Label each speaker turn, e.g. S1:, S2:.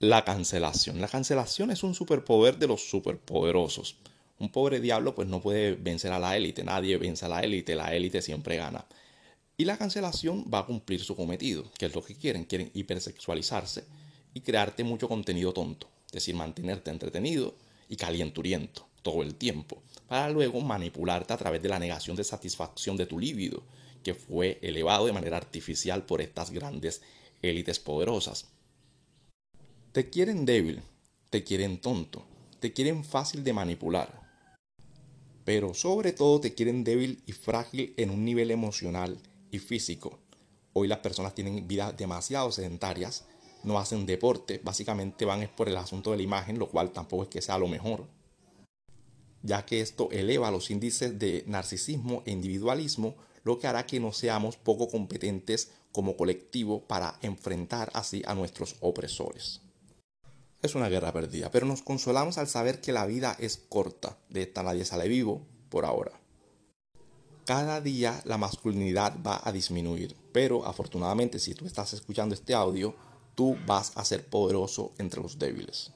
S1: La cancelación. La cancelación es un superpoder de los superpoderosos. Un pobre diablo pues no puede vencer a la élite, nadie vence a la élite, la élite siempre gana. Y la cancelación va a cumplir su cometido, que es lo que quieren, quieren hipersexualizarse y crearte mucho contenido tonto, es decir, mantenerte entretenido y calienturiento todo el tiempo, para luego manipularte a través de la negación de satisfacción de tu líbido, que fue elevado de manera artificial por estas grandes élites poderosas. Te quieren débil, te quieren tonto, te quieren fácil de manipular, pero sobre todo te quieren débil y frágil en un nivel emocional y físico. Hoy las personas tienen vidas demasiado sedentarias, no hacen deporte, básicamente van por el asunto de la imagen, lo cual tampoco es que sea lo mejor, ya que esto eleva los índices de narcisismo e individualismo, lo que hará que no seamos poco competentes como colectivo para enfrentar así a nuestros opresores. Es una guerra perdida, pero nos consolamos al saber que la vida es corta. De esta nadie sale vivo por ahora. Cada día la masculinidad va a disminuir, pero afortunadamente si tú estás escuchando este audio, tú vas a ser poderoso entre los débiles.